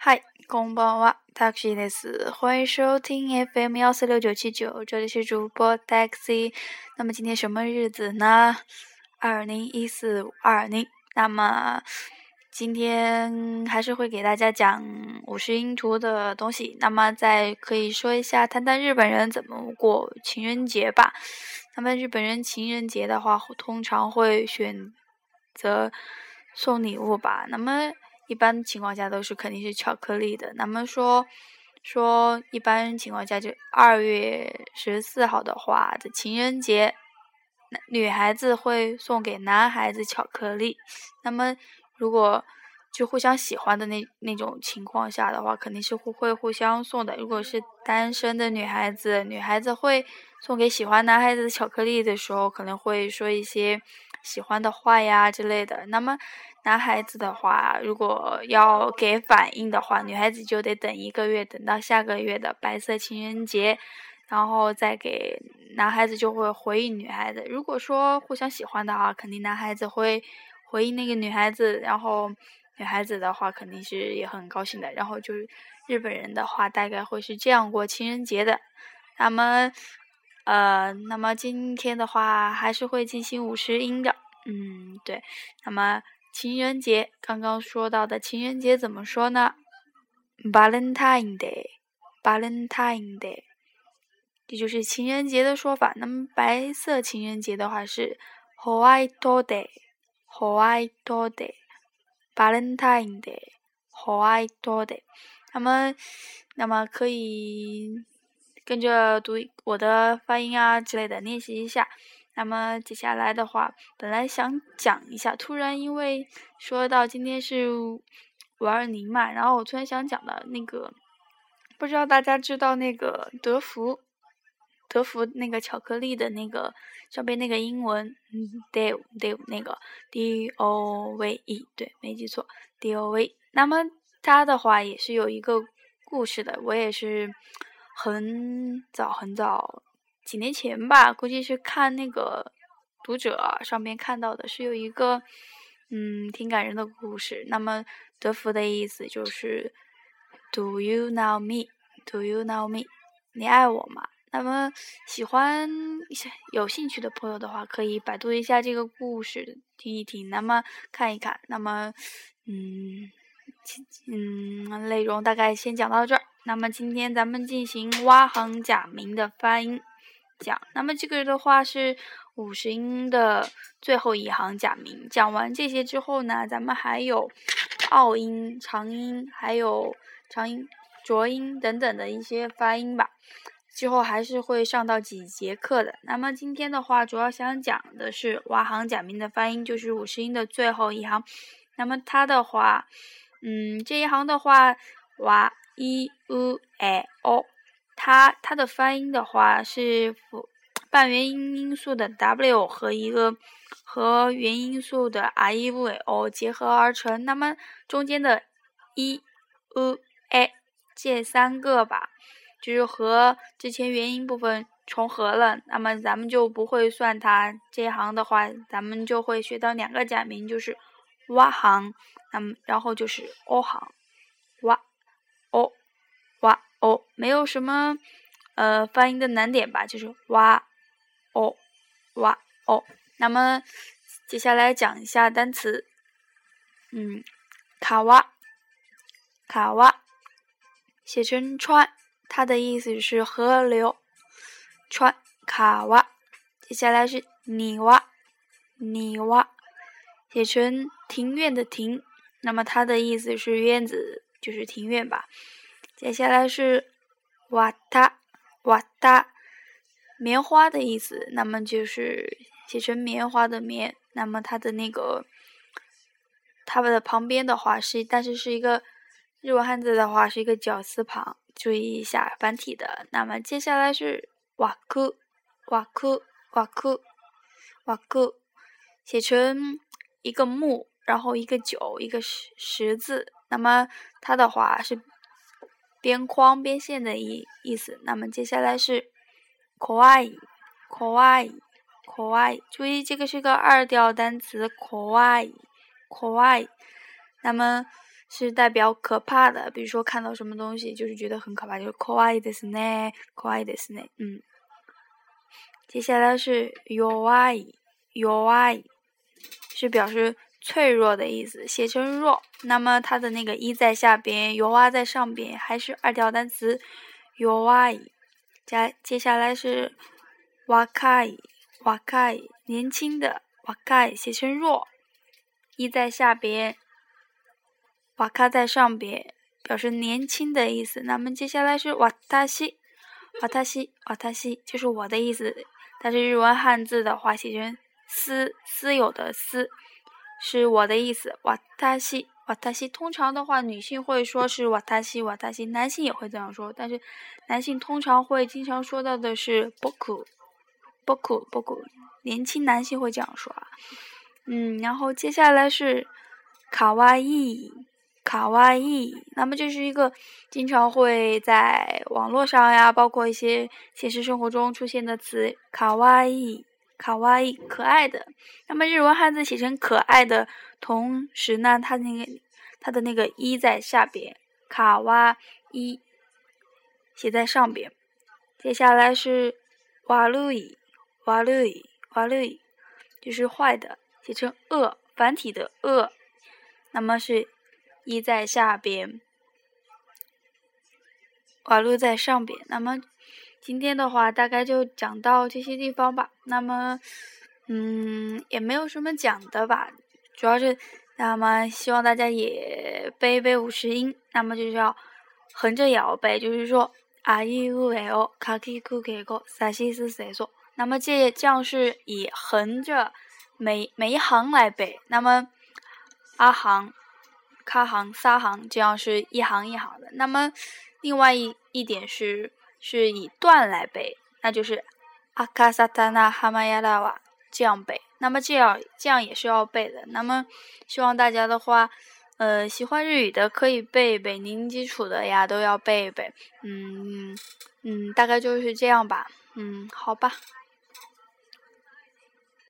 嗨，こんばんは、taxi です。欢迎收听 FM 幺四六九七九，这里是主播 taxi。那么今天什么日子呢？二零一四五二零。那么今天还是会给大家讲五十音图的东西。那么再可以说一下，谈谈日本人怎么过情人节吧。那么日本人情人节的话，通常会选择送礼物吧。那么 一般情况下都是肯定是巧克力的。那么说说一般情况下就二月十四号的话的情人节，女孩子会送给男孩子巧克力。那么如果就互相喜欢的那那种情况下的话，肯定是互会互相送的。如果是单身的女孩子，女孩子会送给喜欢男孩子的巧克力的时候，可能会说一些喜欢的话呀之类的。那么。男孩子的话，如果要给反应的话，女孩子就得等一个月，等到下个月的白色情人节，然后再给男孩子就会回应女孩子。如果说互相喜欢的话，肯定男孩子会回应那个女孩子，然后女孩子的话肯定是也很高兴的。然后就是日本人的话，大概会是这样过情人节的。那么，呃，那么今天的话还是会进行五十音的，嗯，对，那么。情人节，刚刚说到的情人节怎么说呢？Valentine Day，Valentine Day，这就是情人节的说法。那么白色情人节的话是 White Day，White Day，Valentine Day，White Day。那么，那么可以跟着读我的发音啊之类的练习一下。那么接下来的话，本来想讲一下，突然因为说到今天是五二零嘛，然后我突然想讲的那个，不知道大家知道那个德芙，德芙那个巧克力的那个上面那个英文嗯，Dove Dove 那个 D O V E，对，没记错，D O V。那么它的话也是有一个故事的，我也是很早很早。几年前吧，估计是看那个读者上面看到的，是有一个嗯挺感人的故事。那么德芙的意思就是 “Do you know me? Do you know me? 你爱我吗？”那么喜欢有兴趣的朋友的话，可以百度一下这个故事，听一听，那么看一看。那么嗯嗯，内容大概先讲到这儿。那么今天咱们进行蛙行假名的发音。讲，那么这个的话是五十音的最后一行假名。讲完这些之后呢，咱们还有拗音、长音，还有长音、浊音等等的一些发音吧。之后还是会上到几节课的。那么今天的话，主要想讲的是蛙行假名的发音，就是五十音的最后一行。那么它的话，嗯，这一行的话，瓦 e u a o，。它它的发音的话是辅半元音音素的 w 和一个和元音素的 r e v o 结合而成，那么中间的 e u a 这三个吧，就是和之前元音部分重合了，那么咱们就不会算它这一行的话，咱们就会学到两个假名，就是哇行，那么然后就是 o 行，哦，没有什么呃发音的难点吧，就是哇哦哇哦。那么接下来讲一下单词，嗯，卡哇卡哇，写成川，它的意思是河流，川卡哇。接下来是泥洼泥洼，写成庭院的庭，那么它的意思是院子，就是庭院吧。接下来是瓦塔瓦塔，棉花的意思，那么就是写成棉花的棉，那么它的那个它的旁边的话是，但是是一个日文汉字的话是一个绞丝旁，注意一下繁体的。那么接下来是瓦库瓦库瓦库瓦库，写成一个木，然后一个九，一个十十字，那么它的话是。边框边线的意意思。那么接下来是 kawaii，kawaii，kawaii。注意，这个是个二调单词 kawaii，kawaii。那么 是代表可怕的，比如说看到什么东西就是觉得很可怕，就是可愛いですね，可愛いですね。嗯，接下来是弱い，弱い是表示 脆弱的意思，写成弱，那么它的那个一在下边，弱い在上边，还是二调单词弱い。接接下来是若い，若い年轻的。瓦盖写成弱，一在下边，瓦卡在上边，表示年轻的意思。那么接下来是瓦塔西，瓦塔西，瓦塔西，就是我的意思。但是日文汉字的话写成私，私有的私， 是我的意思。瓦塔西，瓦塔西，通常的话女性会说是瓦塔西，瓦塔西，男性也会这样说，但是男性通常会经常说到的是波库，波库，波库。年轻男性会这样说啊，嗯，然后接下来是卡哇伊，卡哇伊，那么这是一个经常会在网络上呀，包括一些现实生活中出现的词，卡哇伊，卡哇伊，可爱的。那么日文汉字写成可爱的同时呢，它那个它的那个一在下边，卡哇伊写在上边。接下来是瓦路伊，瓦路伊。瓦路就是坏的，写成恶繁体的恶，那么是一在下边，瓦路在上边。那么今天的话，大概就讲到这些地方吧。那么，嗯，也没有什么讲的吧，主要是那么希望大家也背一背五十音。那么就是要横着也要背，就是说啊伊乌诶哦，卡基库给个萨西斯谁说。那么这这样是以横着每每一行来背，那么阿行、卡行、撒行这样是一行一行的。那么另外一一点是是以段来背，那就是阿卡萨塔纳哈玛亚拉瓦这样背。那么这样这样也是要背的。那么希望大家的话，呃，喜欢日语的可以背一背，零基础的呀都要背一背。嗯嗯，大概就是这样吧。嗯，好吧。